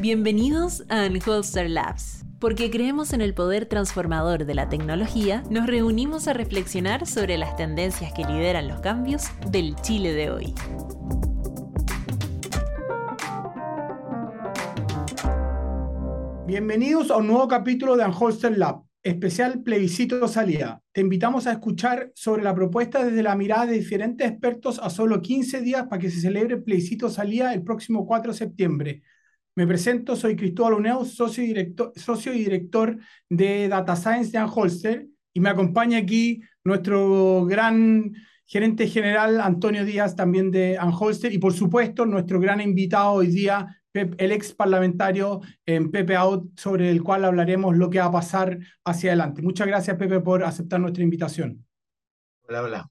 Bienvenidos a Unholster Labs. Porque creemos en el poder transformador de la tecnología, nos reunimos a reflexionar sobre las tendencias que lideran los cambios del Chile de hoy. Bienvenidos a un nuevo capítulo de Unholster Lab, especial plebiscito salida. Te invitamos a escuchar sobre la propuesta desde la mirada de diferentes expertos a solo 15 días para que se celebre el plebiscito salida el próximo 4 de septiembre. Me presento, soy Cristóbal Uneo, socio y, director, socio y director de Data Science de Anholster, y me acompaña aquí nuestro gran gerente general Antonio Díaz, también de Anholster, y por supuesto nuestro gran invitado hoy día, el ex parlamentario en Pepe Out, sobre el cual hablaremos lo que va a pasar hacia adelante. Muchas gracias, Pepe, por aceptar nuestra invitación. Hola, hola.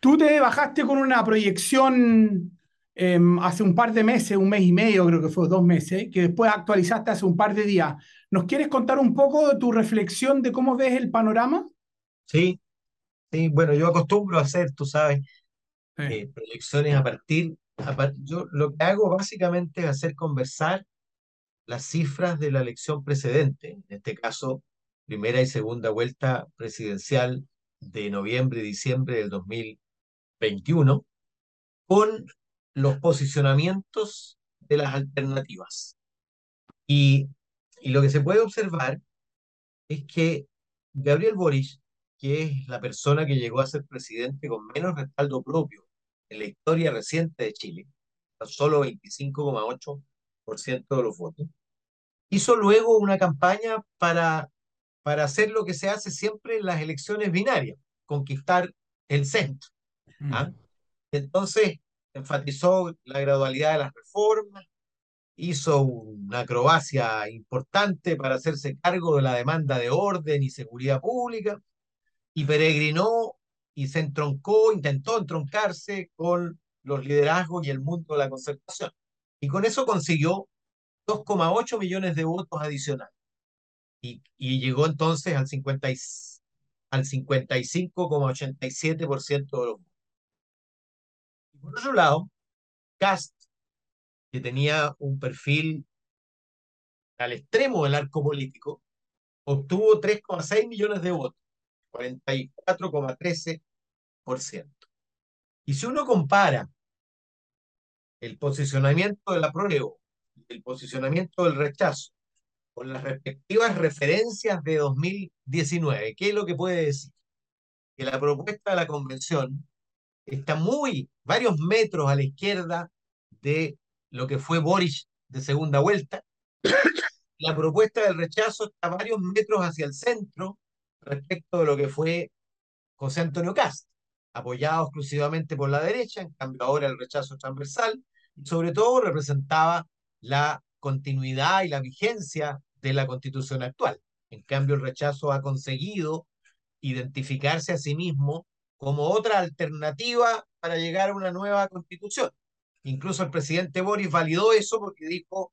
Tú te bajaste con una proyección Em, hace un par de meses, un mes y medio, creo que fue dos meses, que después actualizaste hace un par de días. ¿Nos quieres contar un poco de tu reflexión de cómo ves el panorama? Sí, sí, bueno, yo acostumbro a hacer, tú sabes, eh, proyecciones a partir, yo lo que hago básicamente es hacer conversar las cifras de la elección precedente, en este caso, primera y segunda vuelta presidencial de noviembre y diciembre del 2021, con los posicionamientos de las alternativas. Y, y lo que se puede observar es que Gabriel Boric, que es la persona que llegó a ser presidente con menos respaldo propio en la historia reciente de Chile, solo 25,8% de los votos, hizo luego una campaña para, para hacer lo que se hace siempre en las elecciones binarias, conquistar el centro. ¿ah? Mm. Entonces, enfatizó la gradualidad de las reformas, hizo una acrobacia importante para hacerse cargo de la demanda de orden y seguridad pública, y peregrinó y se entroncó, intentó entroncarse con los liderazgos y el mundo de la concertación. Y con eso consiguió 2,8 millones de votos adicionales. Y, y llegó entonces al, 50 al 55,87% de los votos. Por otro lado, Cast, que tenía un perfil al extremo del arco político, obtuvo 3,6 millones de votos, 44,13%. Y si uno compara el posicionamiento del apruebo y el posicionamiento del rechazo con las respectivas referencias de 2019, ¿qué es lo que puede decir? Que la propuesta de la convención está muy, varios metros a la izquierda de lo que fue Boris de segunda vuelta. La propuesta del rechazo está varios metros hacia el centro respecto de lo que fue José Antonio Cast, apoyado exclusivamente por la derecha, en cambio ahora el rechazo transversal, y sobre todo representaba la continuidad y la vigencia de la constitución actual. En cambio, el rechazo ha conseguido identificarse a sí mismo como otra alternativa para llegar a una nueva constitución. Incluso el presidente Boris validó eso porque dijo,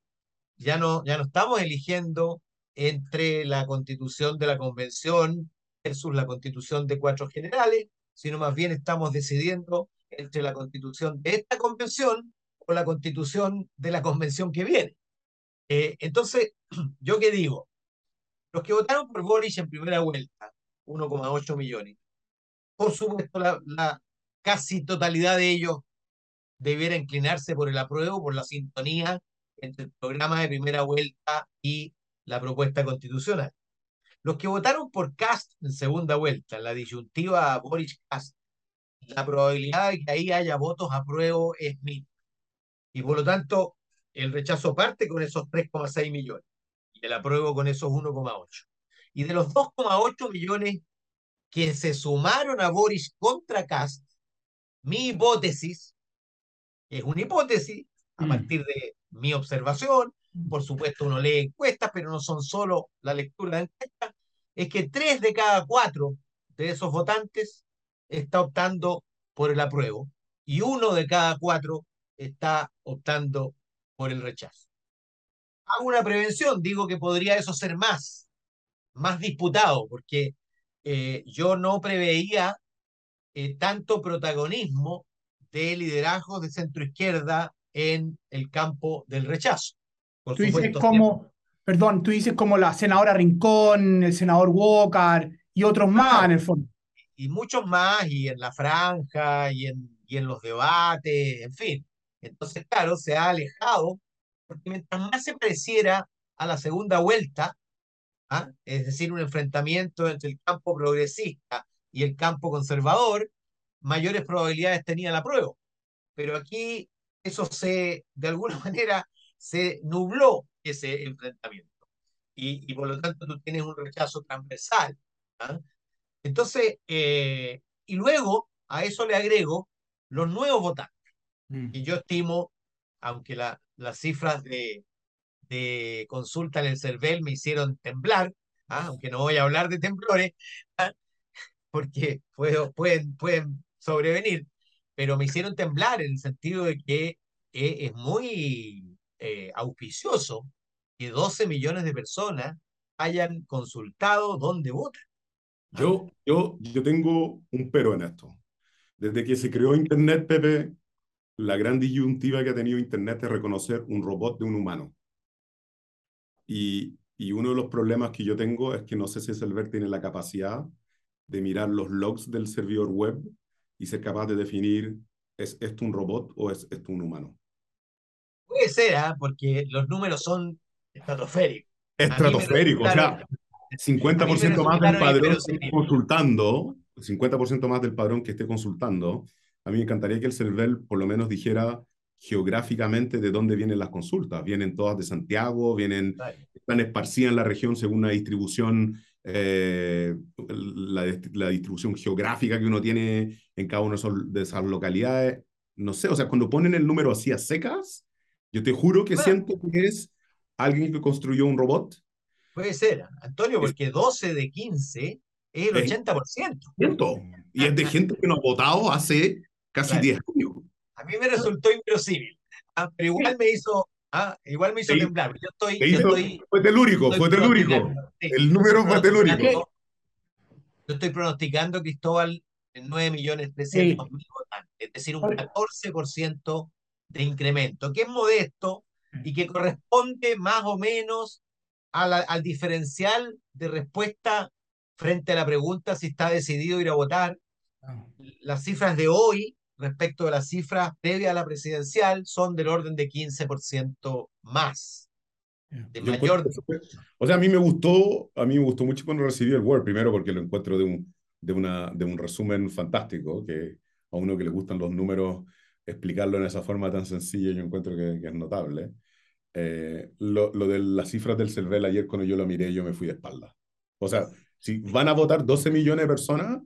ya no, ya no estamos eligiendo entre la constitución de la convención versus la constitución de cuatro generales, sino más bien estamos decidiendo entre la constitución de esta convención o la constitución de la convención que viene. Eh, entonces, ¿yo qué digo? Los que votaron por Boris en primera vuelta, 1,8 millones, por supuesto, la, casi totalidad de ellos debiera inclinarse por el apruebo, por la sintonía entre el programa de primera vuelta y la propuesta constitucional. Los que votaron por Cast en segunda vuelta, en la disyuntiva Boris Cast, la probabilidad de que ahí haya votos apruebo es mínima. Y por lo tanto, el rechazo parte con esos 3,6 millones y el apruebo con esos 1,8. Y de los 2,8 millones que se sumaron a Boris contra Cast, mi hipótesis, es una hipótesis a mm. partir de mi observación, por supuesto uno lee encuestas, pero no son solo la lectura de encuestas, es que tres de cada cuatro de esos votantes está optando por el apruebo y uno de cada cuatro está optando por el rechazo. Hago una prevención, digo que podría eso ser más, más disputado, porque eh, yo no preveía eh, tanto protagonismo de liderazgos de centro izquierda en el campo del rechazo. por Tú dices supuesto, como, perdón, tú dices como la senadora Rincón, el senador Walker y otros más Claro. en el fondo. y muchos más, y en la franja, y en, y en los debates, en fin. Entonces, claro, se ha alejado, porque mientras más se pareciera a la segunda vuelta, ¿ah? es decir, un enfrentamiento entre el campo progresista y el campo conservador, mayores probabilidades tenía la prueba. Pero aquí eso se, de alguna manera, se nubló ese enfrentamiento. Y, y por lo tanto tú tienes un rechazo transversal. ¿ah? Entonces, eh, y luego a eso le agrego los nuevos votantes. Y yo estimo, aunque la, las cifras de, de consulta en el CERVEL me hicieron temblar, ¿ah? aunque no voy a hablar de temblores, ¿ah? porque puedo, pueden, pueden sobrevenir, pero me hicieron temblar en el sentido de que eh, es muy eh, auspicioso que 12 millones de personas hayan consultado dónde votan. Yo, yo, yo tengo un pero en esto. Desde que se creó Internet, Pepe, la gran disyuntiva que ha tenido Internet es reconocer un robot de un humano. Y, y uno de los problemas que yo tengo es que no sé si Selver tiene la capacidad de mirar los logs del servidor web y ser capaz de definir, ¿es esto un robot o es esto un humano? Puede ser, ¿ah? porque los números son estratosféricos. Estratosférico, o sea, 50% más del padrón que esté consultando, 50% más del padrón que esté consultando, a mí me encantaría que el CERVEL por lo menos dijera geográficamente de dónde vienen las consultas. Vienen todas de Santiago, vienen, están esparcidas en la región según una distribución, eh, la, la, distribución geográfica que uno tiene en cada una de esas localidades. No sé, o sea, cuando ponen el número así a secas, yo te juro que bueno. siento que es alguien que construyó un robot. Puede ser, Antonio, porque 12 de 15 es el 80%. Y es de gente que no ha votado hace casi claro. 10 años. A mí me resultó inverosímil, ¿ah? pero igual me hizo, ¿ah? igual me hizo sí. temblar. Yo estoy, yo hizo, estoy, fue telúrico, fue telúrico. Sí. El número fue telúrico. Yo estoy pronosticando, Cristóbal, en 9 millones 300 sí. mil votantes, es decir, un 14% de incremento, que es modesto y que corresponde más o menos a la, al diferencial de respuesta frente a la pregunta si está decidido ir a votar. Las cifras de hoy respecto de las cifras previas a la presidencial son del orden de 15% más. De Yo mayor... O sea, a mí me gustó, a mí me gustó mucho cuando recibí el Word, primero porque lo encuentro de un, de una, de un resumen fantástico, que a uno que le gustan los números, explicarlo en esa forma tan sencilla, yo encuentro que, que es notable. Eh, lo, lo, de las cifras del CERVEL ayer cuando yo lo miré, yo me fui de espalda. O sea, si van a votar 12 millones de personas,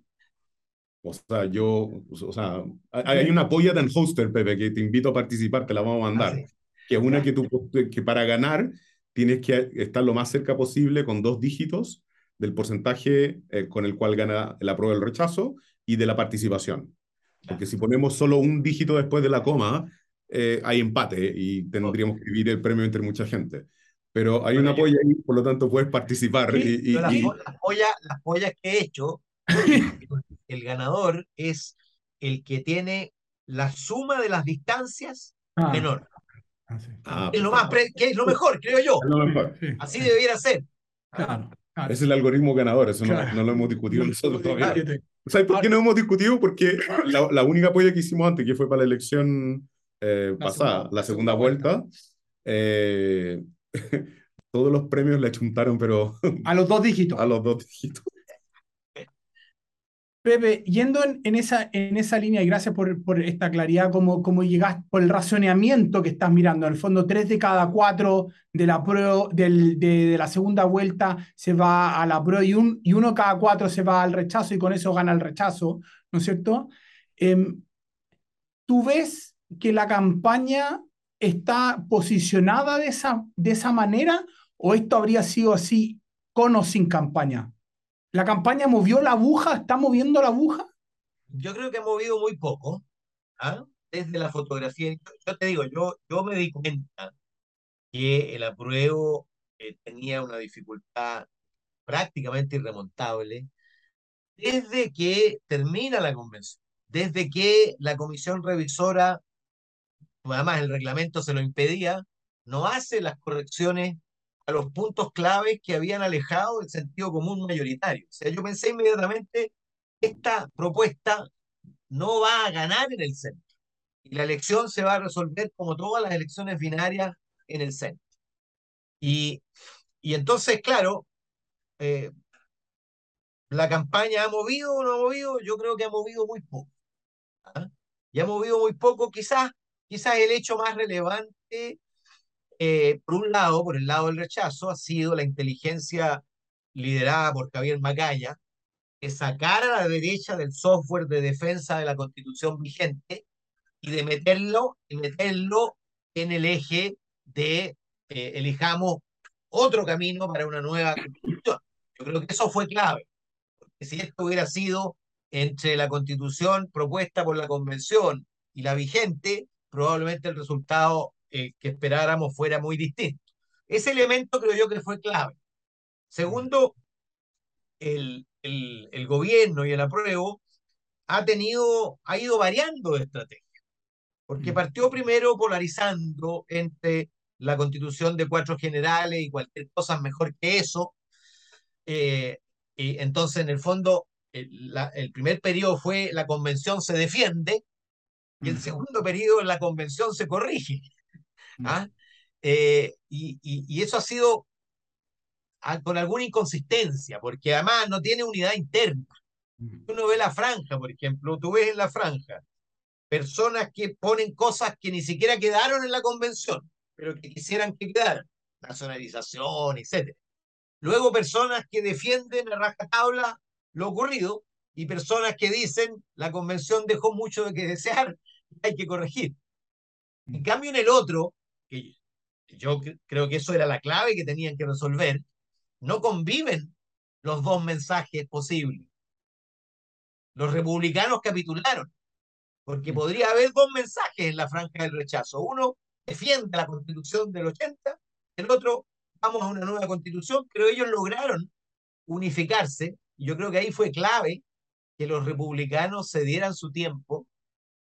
o sea, yo, o sea, hay una polla de Hoster, Pepe, que te invito a participar, te la vamos a mandar. Ah, sí. Que es una que, tú, que para ganar tienes que estar lo más cerca posible con dos dígitos del porcentaje eh, con el cual gana la prueba del rechazo y de la participación. Porque si ponemos solo un dígito después de la coma, eh, hay empate y tendríamos que dividir el premio entre mucha gente. Pero hay una polla ahí, por lo tanto puedes participar. Sí, y, y, las, y... las, pollas, las pollas que he hecho, el ganador es el que tiene la suma de las distancias ah. menor. Ah, sí. ah, es, lo más que es lo mejor, creo yo. Lo mejor. Sí. Así debiera ser. Claro, claro. Es el algoritmo ganador, eso claro. no, no, lo hemos discutido nosotros todavía. ¿Sabes por qué no hemos discutido? Porque la, la, única polla que hicimos antes, que fue para la elección eh, la pasada, segunda, la segunda vuelta, vuelta eh, todos los premios le chuntaron, pero... A los dos dígitos. A los dos dígitos. Pepe, yendo en, esa, en esa línea, y gracias por, por esta claridad, como, como por el razoneamiento que estás mirando, en el fondo, tres de cada cuatro de la, pro, del, de, de, la segunda vuelta se va a la pro y, un, y uno cada cuatro se va al rechazo y con eso gana el rechazo, ¿no es cierto? Eh, ¿Tú ves que la campaña está posicionada de esa, de esa manera o esto habría sido así con o sin campaña? ¿La campaña movió la aguja? ¿Está moviendo la aguja? Yo creo que ha movido muy poco. ¿ah? Desde la fotografía. Yo, te digo, yo, yo me di cuenta que el apruebo eh, tenía una dificultad prácticamente irremontable desde que termina la convención, desde que la comisión revisora, además el reglamento se lo impedía, no hace las correcciones a los puntos claves que habían alejado el sentido común mayoritario. O sea, yo pensé inmediatamente, esta propuesta no va a ganar en el centro. Y la elección se va a resolver como todas las elecciones binarias en el centro. Y, y entonces, claro, eh, la campaña ha movido o no ha movido, yo creo que ha movido muy poco. ¿ah? Y ha movido muy poco, quizás, quizás el hecho más relevante eh, por un lado, por el lado del rechazo, ha sido la inteligencia liderada por Javier Macaya, que sacara a la derecha del software de defensa de la constitución vigente y de meterlo, y meterlo en el eje de eh, elijamos otro camino para una nueva constitución. Yo creo que eso fue clave, si esto hubiera sido entre la constitución propuesta por la convención y la vigente, probablemente el resultado eh, que esperáramos fuera muy distinto. Ese elemento creo yo que fue clave. Segundo, el, el, el gobierno y el apruebo ha tenido, ha ido variando de estrategia, porque mm. partió primero polarizando entre la constitución de cuatro generales y cualquier cosa mejor que eso. Eh, y entonces, en el fondo, el, la, el, primer periodo fue la convención se defiende y el mm. segundo periodo la convención se corrige. ¿Ah? Eh, y, y, y, eso ha sido con alguna inconsistencia, porque además no tiene unidad interna. Uno ve la franja, por ejemplo, tú ves en la franja personas que ponen cosas que ni siquiera quedaron en la convención, pero que quisieran que quedaran, nacionalización, etc. Luego personas que defienden a rajatabla lo ocurrido y personas que dicen la convención dejó mucho de que desear, hay que corregir. En cambio, en el otro, que yo creo que eso era la clave que tenían que resolver, no conviven los dos mensajes posibles. Los republicanos capitularon, porque podría haber dos mensajes en la franja del rechazo. Uno defiende la constitución del 80, el otro, vamos a una nueva constitución, pero ellos lograron unificarse, y yo creo que ahí fue clave que los republicanos se dieran su tiempo,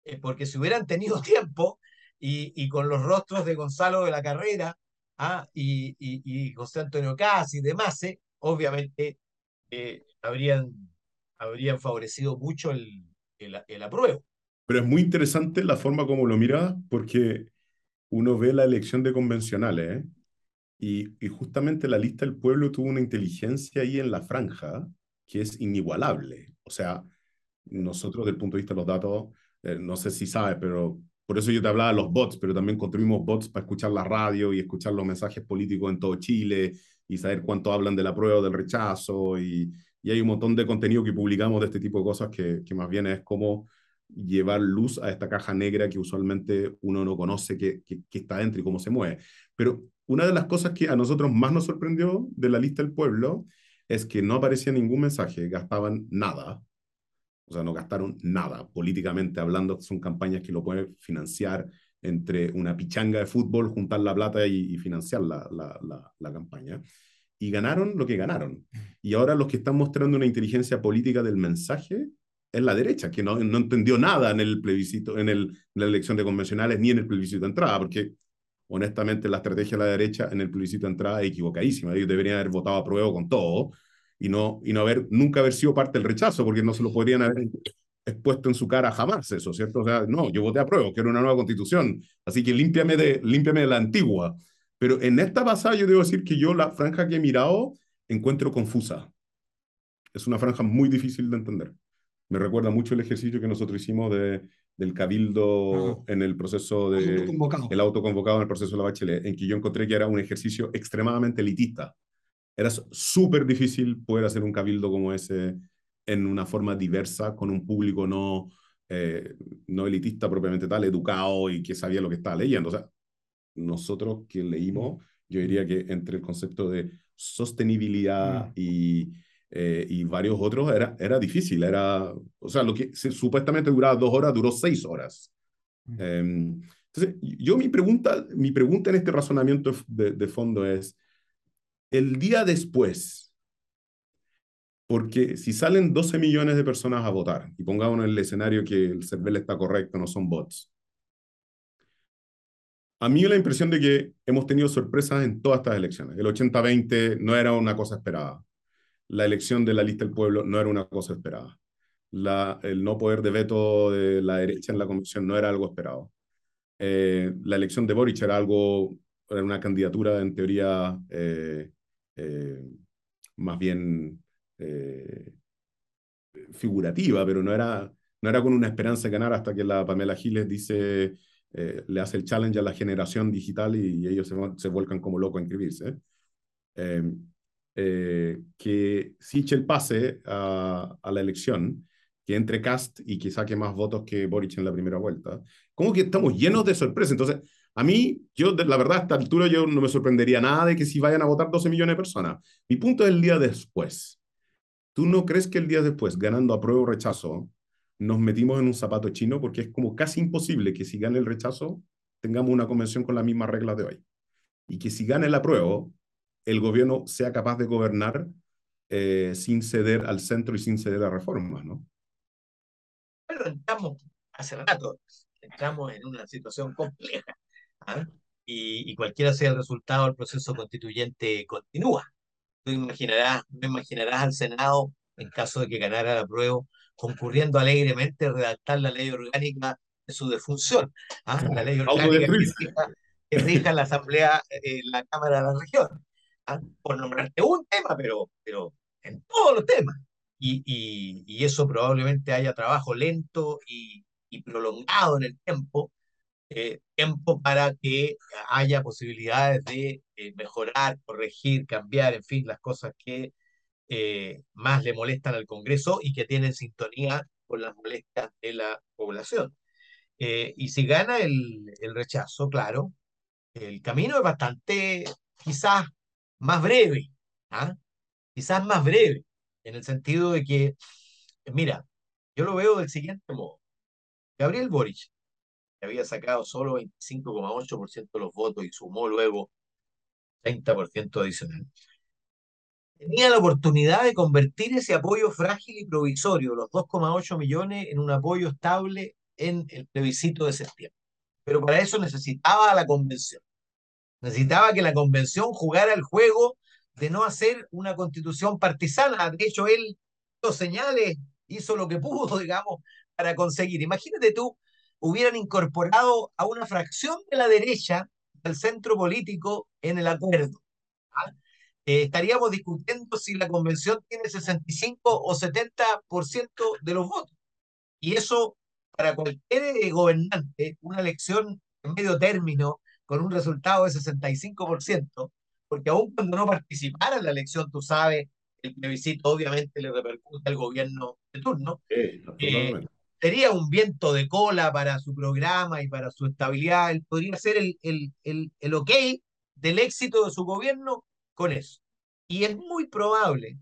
eh, porque si hubieran tenido tiempo, y, y con los rostros de Gonzalo de la Carrera ah, y, y, y, José Antonio Casi y demás, eh, obviamente eh, habrían, habrían favorecido mucho el, el, el, apruebo. Pero es muy interesante la forma como lo mira, porque uno ve la elección de convencionales, ¿eh? y, y justamente la lista del pueblo tuvo una inteligencia ahí en la franja que es inigualable. O sea, nosotros, desde el punto de vista de los datos, eh, no sé si sabe, pero por eso yo te hablaba de los bots, pero también construimos bots para escuchar la radio y escuchar los mensajes políticos en todo Chile y saber cuánto hablan de la prueba o del rechazo. Y, y, hay un montón de contenido que publicamos de este tipo de cosas que, que más bien es como llevar luz a esta caja negra que usualmente uno no conoce que, que, que está dentro y cómo se mueve. Pero una de las cosas que a nosotros más nos sorprendió de la lista del pueblo es que no aparecía ningún mensaje, gastaban nada o sea, no gastaron nada. Políticamente hablando, son campañas que lo pueden financiar entre una pichanga de fútbol, juntar la plata y, y financiar la, la, la, la, campaña. Y ganaron lo que ganaron. Y ahora los que están mostrando una inteligencia política del mensaje es la derecha, que no, no entendió nada en el plebiscito, en, el, en la elección de convencionales ni en el plebiscito de entrada, porque honestamente la estrategia de la derecha en el plebiscito de entrada es equivocadísima. Ellos deberían haber votado a prueba con todo y no, y no haber, nunca haber sido parte del rechazo, porque no se lo podrían haber expuesto en su cara jamás eso, ¿cierto? O sea, no, yo voté a prueba, quiero una nueva constitución, así que límpiame de, límpiame de la antigua. Pero en esta pasada yo debo decir que yo la franja que he mirado encuentro confusa. Es una franja muy difícil de entender. Me recuerda mucho el ejercicio que nosotros hicimos de, del cabildo en el proceso de... Autoconvocado. El autoconvocado en el proceso de la bachelet, en que yo encontré que era un ejercicio extremadamente elitista era súper difícil poder hacer un cabildo como ese en una forma diversa, con un público no, eh, no elitista propiamente tal, educado y que sabía lo que estaba leyendo. O sea, nosotros que leímos, yo diría que entre el concepto de sostenibilidad mm. y, eh, y varios otros era, era difícil. Era, o sea, lo que se, supuestamente duraba dos horas, duró seis horas. Eh, entonces, yo mi pregunta, mi pregunta en este razonamiento de, de fondo es, el día después, porque si salen 12 millones de personas a votar, y pongamos en el escenario que el CERVEL está correcto, no son bots, a mí la impresión de que hemos tenido sorpresas en todas estas elecciones. El 80-20 no era una cosa esperada. La elección de la lista del pueblo no era una cosa esperada. La, el no poder de veto de la derecha en la convención no era algo esperado. Eh, la elección de Boric era algo, era una candidatura en teoría eh, eh, más bien figurativa, pero no era, no era con una esperanza de ganar hasta que la Pamela Giles dice eh, le hace el challenge a la generación digital y, ellos se, se, vuelcan como locos a inscribirse. Eh, eh, que Sichel pase a, a, la elección, que entre Cast y que saque más votos que Boric en la primera vuelta. Como que estamos llenos de sorpresas. Entonces, a mí, yo, la verdad, a esta altura yo no me sorprendería nada de que si vayan a votar 12 millones de personas. Mi punto es el día después. ¿Tú no crees que el día después, ganando a prueba o rechazo, nos metimos en un zapato chino porque es como casi imposible que si gane el rechazo tengamos una convención con las mismas reglas de hoy. Y que si gane el apruebo, el gobierno sea capaz de gobernar eh, sin ceder al centro y sin ceder a reformas, ¿no? Pero entramos, hace rato, entramos en una situación compleja. ¿Ah? Y, y, cualquiera sea el resultado, el proceso constituyente continúa. Tú imaginarás, no imaginarás al Senado, en caso de que ganara el apruebo, concurriendo alegremente a redactar la ley orgánica de su defunción. ¿ah? La ley orgánica que rija, la Asamblea, eh, la Cámara de la Región. ¿ah? Por nombrarte un tema, pero, pero en todos los temas. Y, y, y eso probablemente haya trabajo lento y, y prolongado en el tiempo, eh, tiempo para que haya posibilidades de eh, mejorar, corregir, cambiar, en fin, las cosas que eh, más le molestan al Congreso y que tienen sintonía con las molestias de la población. Eh, y si gana el, el, rechazo, claro, el camino es bastante, quizás más breve, ¿ah? quizás más breve, en el sentido de que, mira, yo lo veo del siguiente modo. Gabriel Boric, había sacado solo 25,8% de los votos y sumó luego 30% adicional tenía la oportunidad de convertir ese apoyo frágil y provisorio, los 2,8 millones, en un apoyo estable en el plebiscito de septiembre. Pero para eso necesitaba la convención. Necesitaba que la convención jugara el juego de no hacer una constitución partisana. De hecho, él dio señales, hizo lo que pudo, digamos, para conseguir. Imagínate tú, hubieran incorporado a una fracción de la derecha del centro político en el acuerdo. ¿ah? Eh, estaríamos discutiendo si la convención tiene 65 o 70% de los votos. Y eso, para cualquier eh, gobernante, una elección en medio término con un resultado de 65%, porque aún cuando no participara en la elección, tú sabes, el plebiscito obviamente le repercute al gobierno de turno, eh, sería un viento de cola para su programa y para su estabilidad. Él podría ser el, el, el, el ok del éxito de su gobierno con eso. Y es muy probable,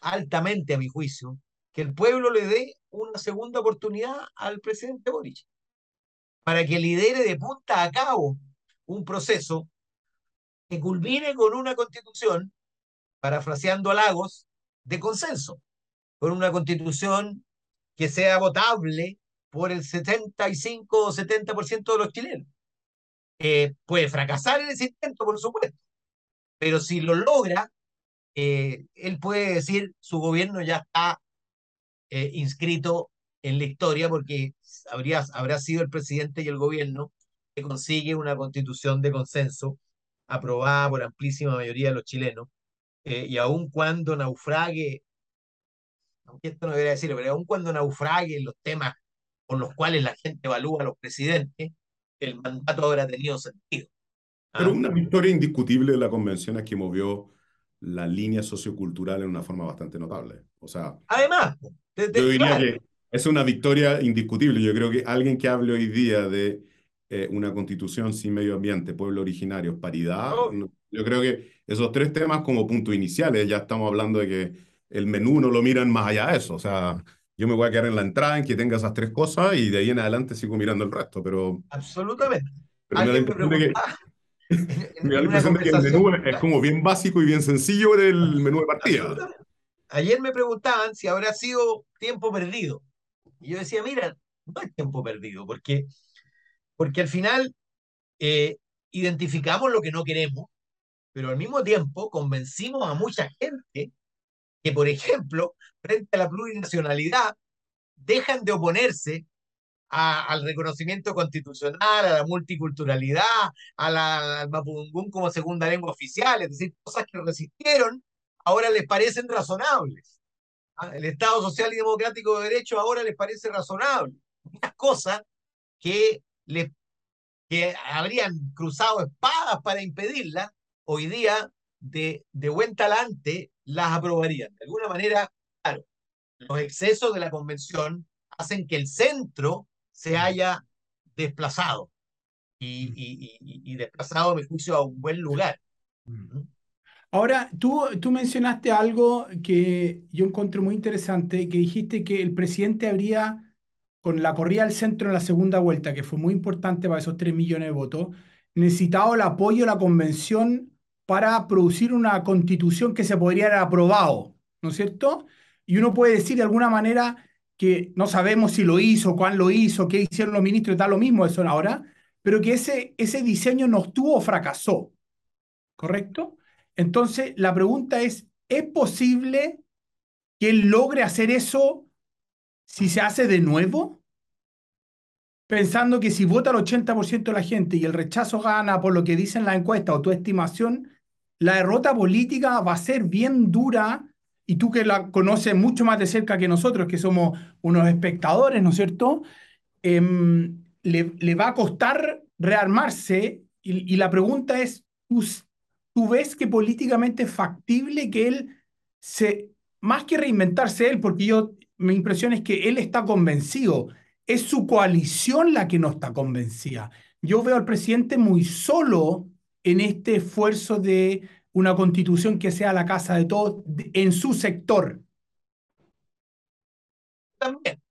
altamente a mi juicio, que el pueblo le dé una segunda oportunidad al presidente Boric para que lidere de punta a cabo un proceso que culmine con una constitución, parafraseando a Lagos, de consenso, con una constitución que sea votable por el 75 o 70% de los chilenos. Eh, puede fracasar en ese intento, por supuesto, pero si lo logra, eh, él puede decir su gobierno ya está eh, inscrito en la historia porque habría, habrá sido el presidente y el gobierno que consigue una constitución de consenso aprobada por amplísima mayoría de los chilenos. Y aun cuando naufrague, aunque esto no debería decirlo, pero aun cuando naufrague los temas por los cuales la gente evalúa a los presidentes, el mandato habrá tenido sentido. Pero ¿Ah? una victoria indiscutible de la convención es que movió la línea sociocultural en una forma bastante notable. O sea, además, yo diría que es una victoria indiscutible. Yo creo que alguien que hable hoy día de eh, una constitución sin medio ambiente, pueblo originario, paridad, oh. yo creo que esos tres temas como puntos iniciales, ya estamos hablando de que el menú no lo miran más allá de eso. O sea, yo me voy a quedar en la entrada en que tenga esas tres cosas y de ahí en adelante sigo mirando el resto, pero... Absolutamente. Pero me, me da la impresión de que el menú es como bien básico y bien sencillo del menú de partida. Ayer me preguntaban si habrá sido tiempo perdido. Y yo decía, mira, no es tiempo perdido, porque, porque al final eh, identificamos lo que no queremos, pero al mismo tiempo convencimos a mucha gente que, por ejemplo, frente a la plurinacionalidad, dejan de oponerse al reconocimiento constitucional, a la multiculturalidad, a la, al mapudungún como segunda lengua oficial, es decir, cosas que resistieron, ahora les parecen razonables. ¿Ah? El Estado Social y Democrático de Derecho ahora les parece razonable. Muchas cosas que, les, que habrían cruzado espadas para impedirlas, hoy día de, de buen talante las aprobarían. De alguna manera, claro, los excesos de la convención hacen que el centro se haya desplazado y, y, desplazado, a mi juicio, a un buen lugar. Ahora, tú, tú mencionaste algo que yo encontré muy interesante, que dijiste que el presidente habría, con la corrida al centro en la segunda vuelta, que fue muy importante para esos 3 millones de votos, necesitado el apoyo de la convención para producir una constitución que se podría haber aprobado, ¿no es cierto? Y uno puede decir de alguna manera que no sabemos si lo hizo, cuán lo hizo, qué hicieron los ministros, está lo mismo eso ahora, pero que ese, ese diseño no estuvo o fracasó, ¿correcto? Entonces, la pregunta es, ¿es posible que él logre hacer eso si se hace de nuevo? Pensando que si vota el 80% de la gente y el rechazo gana por lo que dicen la encuesta o tu estimación, la derrota política va a ser bien dura y tú que la conoces mucho más de cerca que nosotros, que somos unos espectadores, ¿no es cierto? Em, le, va a costar rearmarse y, la pregunta es, ¿tú, ¿tú, ves que políticamente es factible que él se, más que reinventarse él, porque yo, mi impresión es que él está convencido, es su coalición la que no está convencida. Yo veo al presidente muy solo en este esfuerzo de una constitución que sea la casa de todos en su sector. También,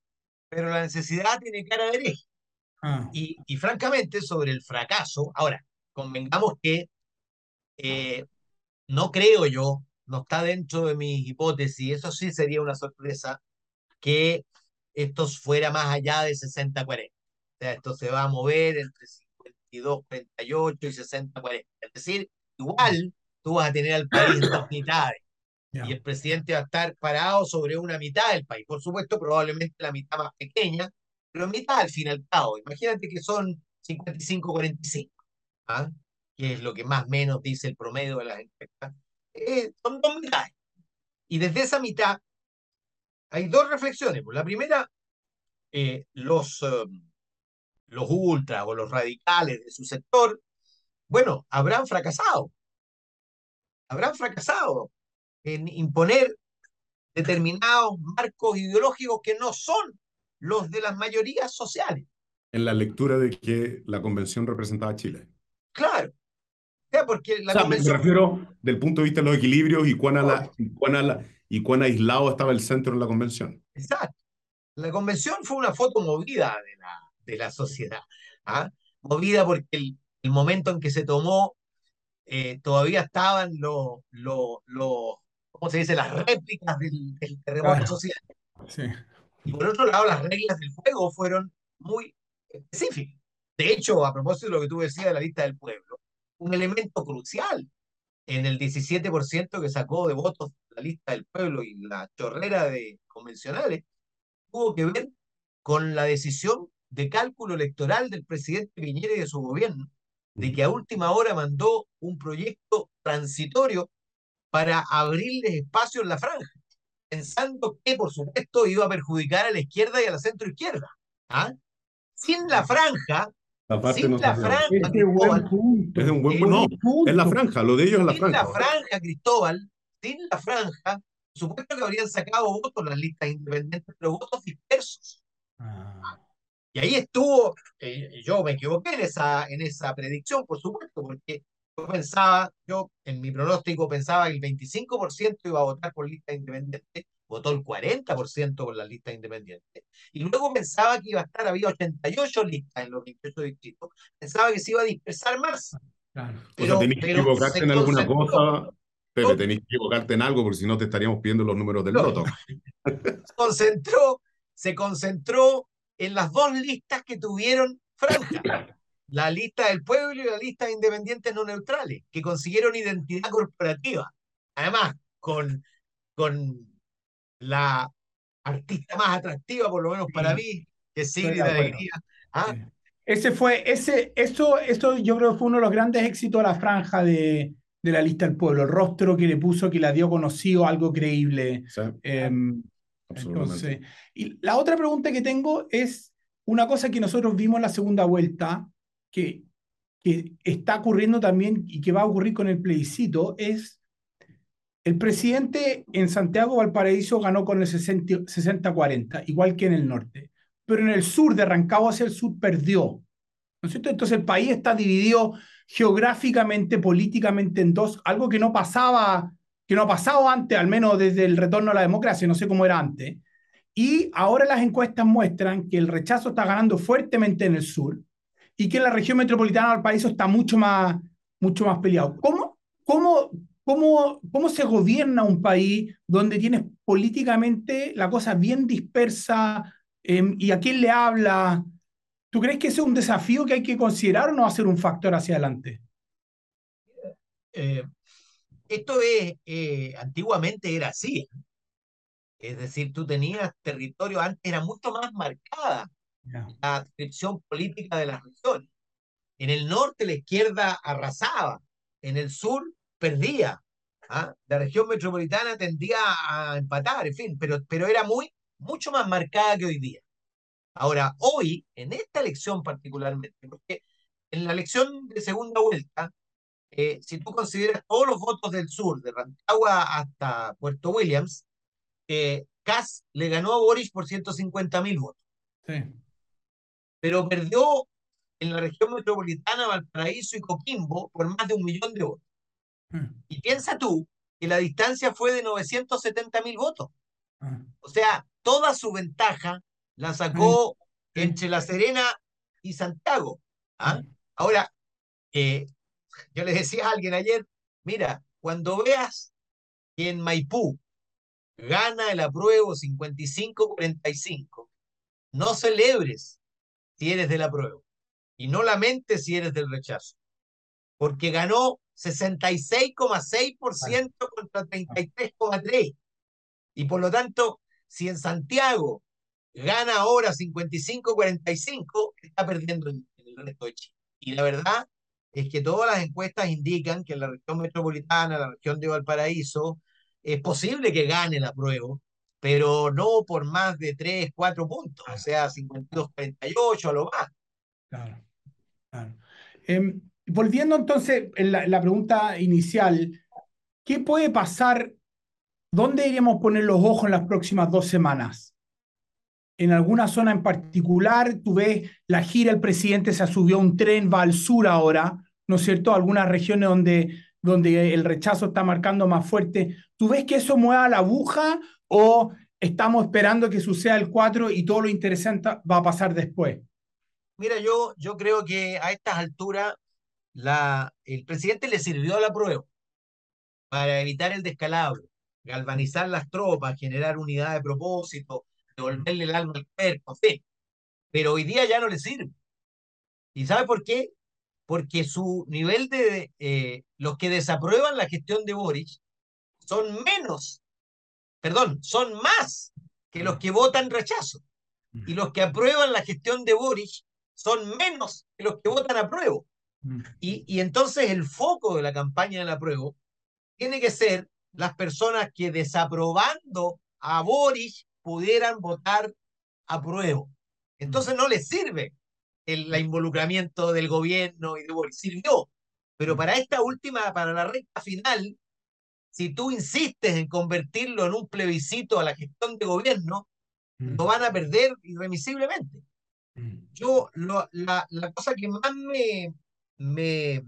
pero la necesidad tiene cara de hereje. Ah. Y, y, francamente, sobre el fracaso, ahora, convengamos que eh, no creo yo, no está dentro de mis hipótesis, eso sí sería una sorpresa, que esto fuera más allá de 60-40. O sea, esto se va a mover entre 52-48 y 60-40. Es decir, igual tú vas a tener al país en dos mitades. Y el presidente va a estar parado sobre una mitad del país. Por supuesto, probablemente la mitad más pequeña, pero mitad al fin y al cabo. Imagínate que son 55-45, ¿ah? que es lo que más o menos dice el promedio de las encuestas. Eh, son dos mitades. Y desde esa mitad hay dos reflexiones. Pues la primera, eh, los, um, los ultras o los radicales de su sector, bueno, habrán fracasado habrán fracasado en imponer determinados marcos ideológicos que no son los de las mayorías sociales. En la lectura de que la convención representaba a Chile. Claro. porque la convención... Me refiero del punto de vista de los equilibrios y cuán, la, cuán, y cuán aislado estaba el centro en la convención. Exacto. La convención fue una foto movida de la, de la sociedad. ¿ah? Movida porque el, el momento en que se tomó eh, todavía estaban los, los, los, ¿cómo se dice?, las réplicas del, terremoto social. Y por otro lado, las reglas del juego fueron muy específicas. De hecho, a propósito de lo que tú decías de la lista del pueblo, un elemento crucial en el 17% que sacó de votos la lista del pueblo y la chorrera de convencionales, tuvo que ver con la decisión de cálculo electoral del presidente Piñera y de su gobierno, de que a última hora mandó un proyecto transitorio para abrirles espacio en la franja, pensando que, por supuesto, iba a perjudicar a la izquierda y a la centro izquierda. ¿ah? Sin la franja, sin la franja, Cristóbal, es un buen no, es la franja, lo de ellos es la franja. Sin la franja, Cristóbal, sin la franja, supuesto que habrían sacado votos en las listas independientes, pero votos dispersos. Ah. Y ahí estuvo, eh, yo me equivoqué en esa, en esa predicción, por supuesto, porque yo pensaba, yo en mi pronóstico pensaba que el 25% iba a votar por lista independiente, votó el 40% por la lista independiente. Y luego pensaba que iba a estar, había 88 listas en los 28 distritos, pensaba que se iba a dispersar más. Claro. Pero, o sea, que equivocarte en alguna cosa, pero tenés que equivocarte en algo, porque si no te estaríamos pidiendo los números del voto. Se concentró, se concentró en las dos listas que tuvieron franja. la lista del pueblo y la lista de independientes no neutrales, que consiguieron identidad corporativa. Además, con, con la artista más atractiva, por lo menos para mí, que es Sigrid de Alegría. ¿Ah? Ese fue, ese, eso, esto yo creo que fue uno de los grandes éxitos de la franja de, de la lista del pueblo, el rostro que le puso, que la dio conocido, algo creíble. Entonces, y la otra pregunta que tengo es una cosa que nosotros vimos en la segunda vuelta, que, que está ocurriendo también y que va a ocurrir con el plebiscito, es el presidente en Santiago Valparaíso ganó con el 60-40, igual que en el norte, pero en el sur, de Rancagua hacia el sur, perdió. ¿No es cierto? Entonces el país está dividido geográficamente, políticamente en dos, algo que no pasaba, que no ha pasado antes, al menos desde el retorno a la democracia, no sé cómo era antes. Y ahora las encuestas muestran que el rechazo está ganando fuertemente en el sur y que la región metropolitana de Valparaíso está mucho más, mucho más peleado. ¿Cómo, cómo, cómo, cómo se gobierna un país donde tienes políticamente la cosa bien dispersa em, y a quién le habla? ¿Tú crees que ese es un desafío que hay que considerar o no va a ser un factor hacia adelante? Eh, esto es, eh, antiguamente era así. Es decir, tú tenías territorio, antes era mucho más marcada la descripción política de las regiones. En el norte la izquierda arrasaba, en el sur perdía. ¿ah? La región metropolitana tendía a empatar, en fin, pero, pero era muy, mucho más marcada que hoy día. Ahora, hoy, en esta elección particularmente, porque en la elección de segunda vuelta, eh, si tú consideras todos los votos del sur, de Rancagua hasta Puerto Williams, eh, Kass le ganó a Boris por 150 mil votos. Sí pero perdió en la región metropolitana, Valparaíso y Coquimbo por más de un millón de votos. Hmm. Y piensa tú que la distancia fue de 970 mil votos. Ah. O sea, toda su ventaja la sacó hmm. entre La Serena y Santiago. ¿ah? Hmm. Ahora, eh, yo le decía a alguien ayer, mira, cuando veas que en Maipú gana el apruebo 55-45, no celebres si eres de la prueba y no lamentes si eres del rechazo, porque ganó 66,6% contra 33,3%. Y por lo tanto, si en Santiago gana ahora 55-45, está perdiendo en el resto de. Y la verdad es que todas las encuestas indican que en la región metropolitana, la región de Valparaíso, es posible que gane la prueba, pero no por más de 3, 4 puntos, o sea, 52, 48 a lo más. Claro, claro. Em, volviendo entonces a la, la, pregunta inicial, ¿qué puede pasar? ¿Dónde iríamos poner los ojos en las próximas dos semanas? ¿En alguna zona en particular? Tú ves la gira, el presidente se subió a un tren, va al sur ahora, ¿no es cierto? Algunas regiones donde, donde el rechazo está marcando más fuerte. ¿Tú ves que eso mueva la aguja o estamos esperando que suceda el 4 y todo lo interesante va a pasar después? Mira, yo, yo creo que a estas alturas la, el presidente le sirvió la prueba para evitar el descalabro, galvanizar las tropas, generar unidad de propósito, devolverle el alma al cuerpo, sí. Pero hoy día ya no le sirve. ¿Y sabe por qué? Porque su nivel de... Eh, los que desaprueban la gestión de Boric son menos perdón, son más que los que votan rechazo. Y los que aprueban la gestión de Boris son menos que los que votan apruebo. Y, y entonces el foco de la campaña del apruebo tiene que ser las personas que desaprobando a Boris pudieran votar apruebo. Entonces no les sirve el, involucramiento del gobierno y de Boris. Sirvió, pero para esta última, para la recta final, si tú insistes en convertirlo en un plebiscito a la gestión de gobierno, mm. lo van a perder irremisiblemente. Mm. Yo, la, la, cosa que más me, me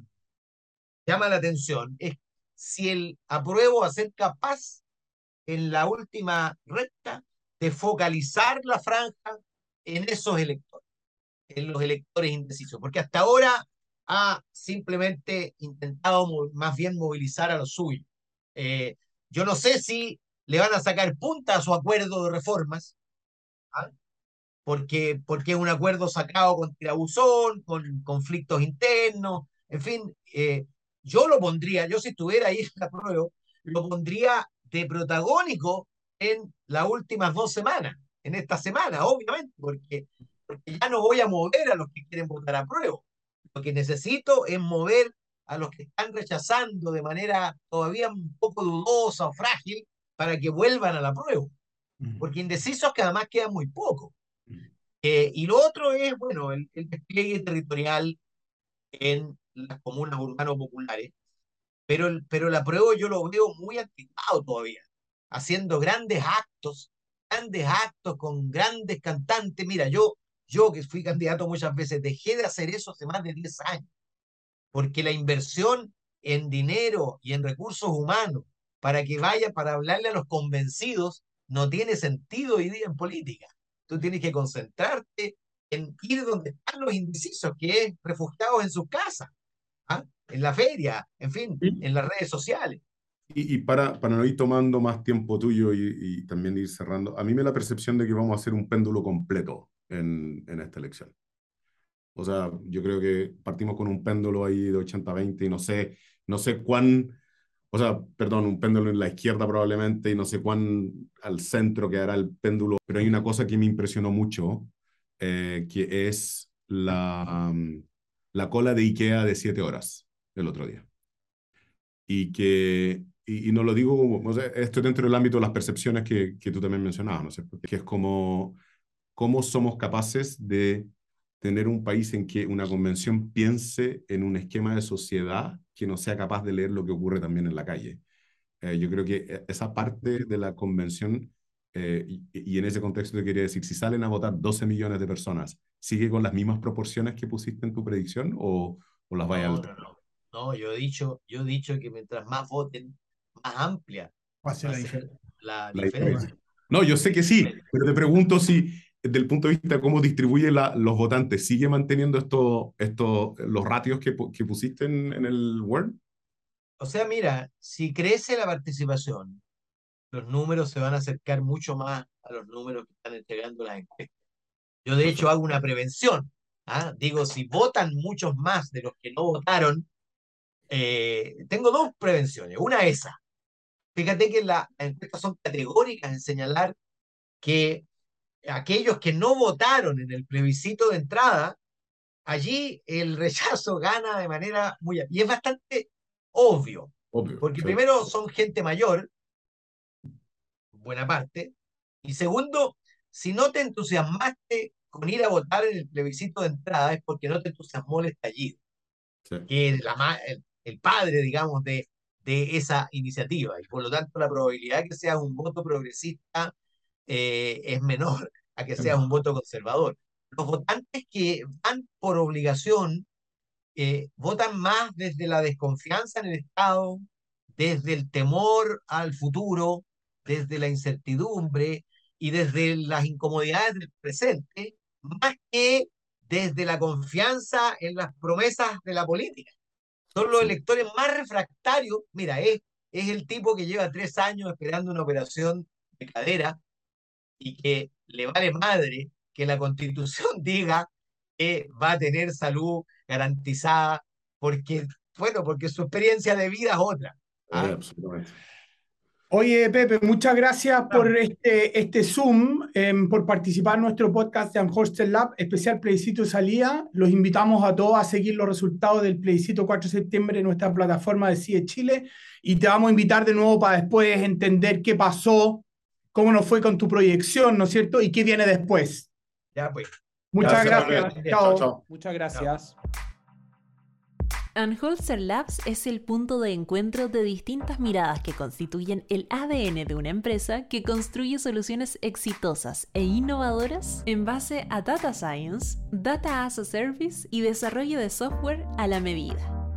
llama la atención es si el apruebo a ser capaz en la última recta de focalizar la franja en esos electores, en los electores indecisos, porque hasta ahora ha simplemente intentado más bien movilizar a los suyos. Eh, yo no sé si le van a sacar punta a su acuerdo de reformas, ¿ah? porque, porque es un acuerdo sacado con tirabuzón, con conflictos internos, en fin, eh, yo lo pondría, yo si estuviera ahí en la lo pondría de protagónico en las últimas dos semanas, en esta semana, obviamente, porque, porque ya no voy a mover a los que quieren votar a prueba. Lo que necesito es mover a los que están rechazando de manera todavía un poco dudosa o frágil para que vuelvan a la prueba. Porque indecisos que además quedan muy poco. Eh, y lo otro es, bueno, el, el despliegue territorial en las comunas urbanos populares, pero, el, pero la prueba yo lo veo muy anticuado todavía, haciendo grandes actos, grandes actos con grandes cantantes. Mira, yo, yo que fui candidato muchas veces, dejé de hacer eso hace más de 10 años, porque la inversión en dinero y en recursos humanos para que vaya para hablarle a los convencidos no tiene sentido hoy día en política. Tú tienes que concentrarte en ir donde están los indecisos, que es refugiados en sus casas. ¿ah? en la feria, en fin, en las redes sociales. Y, y, para, para no ir tomando más tiempo tuyo y, y, también ir cerrando, a mí me da la percepción de que vamos a hacer un péndulo completo en, en esta elección. O sea, yo creo que partimos con un péndulo ahí de 80-20 y no sé, no sé cuán, o sea, perdón, un péndulo en la izquierda probablemente y no sé cuán al centro quedará el péndulo, pero hay una cosa que me impresionó mucho, eh, que es la, um, la cola de IKEA de siete horas el otro día. Y que, y, y no lo digo, o sea, esto dentro del ámbito de las percepciones que, que tú también mencionabas, ¿no? Que es como, cómo somos capaces de tener un país en que una convención piense en un esquema de sociedad que no sea capaz de leer lo que ocurre también en la calle. Eh, yo creo que e, esa parte de la convención, eh, y, y, en ese contexto te quería decir, si salen a votar 12 millones de personas ¿sigue con las mismas proporciones que pusiste en tu predicción o, o las vaya no, a alterar? No, no, no, yo he dicho, yo he dicho que mientras más voten, más amplia va a ser la, difer la, La diferencia. diferencia. No, yo sé que sí, pero te pregunto si, desde el punto de vista de cómo distribuye la, los votantes, ¿sigue manteniendo esto, esto, los ratios que, pu- que pusiste en, en el Word? O sea, mira, si crece la participación, los números se van a acercar mucho más a los números que están entregando las encuestas. Yo de hecho hago una prevención. ¿ah? Digo, si votan muchos más de los que no votaron, eh, tengo dos prevenciones. Una esa. Fíjate que la- las encuestas son categóricas en señalar que aquellos que no votaron en el plebiscito de entrada, allí el rechazo gana de manera muy... Y es bastante obvio, Obvio. porque sí. primero son gente mayor, buena parte, y segundo, si no te entusiasmaste con ir a votar en el plebiscito de entrada es porque no te entusiasmó el estallido, Sí. que la el padre, digamos, de, de esa iniciativa, y por lo tanto la probabilidad de que sea un voto progresista eh, es menor a que sea un voto conservador. Los votantes que van por obligación eh, votan más desde la desconfianza en el Estado, desde el temor al futuro, desde la incertidumbre y desde las incomodidades del presente, más que desde la confianza en las promesas de la política. Son los Sí. electores más refractarios. Mira, es, es el tipo que lleva tres años esperando una operación de cadera y que le vale madre que la constitución diga que va a tener salud garantizada porque, bueno, porque su experiencia de vida es otra. Sí, ¿ah? absolutamente. Oye, Pepe, muchas gracias por este, este Zoom, em, por participar en nuestro podcast de Amhostel Lab, especial plebiscito de salida. Los invitamos a todos a seguir los resultados del plebiscito 4 de septiembre en nuestra plataforma de CIE Chile y te vamos a invitar de nuevo para después entender qué pasó, cómo nos fue con tu proyección, ¿no es cierto? Y qué viene después. Ya pues. Muchas Gracias, gracias. Chao. Chao, chao. Muchas gracias. Anholzer Labs es el punto de encuentro de distintas miradas que constituyen el ADN de una empresa que construye soluciones exitosas e innovadoras en base a Data Science, Data as a Service y desarrollo de software a la medida.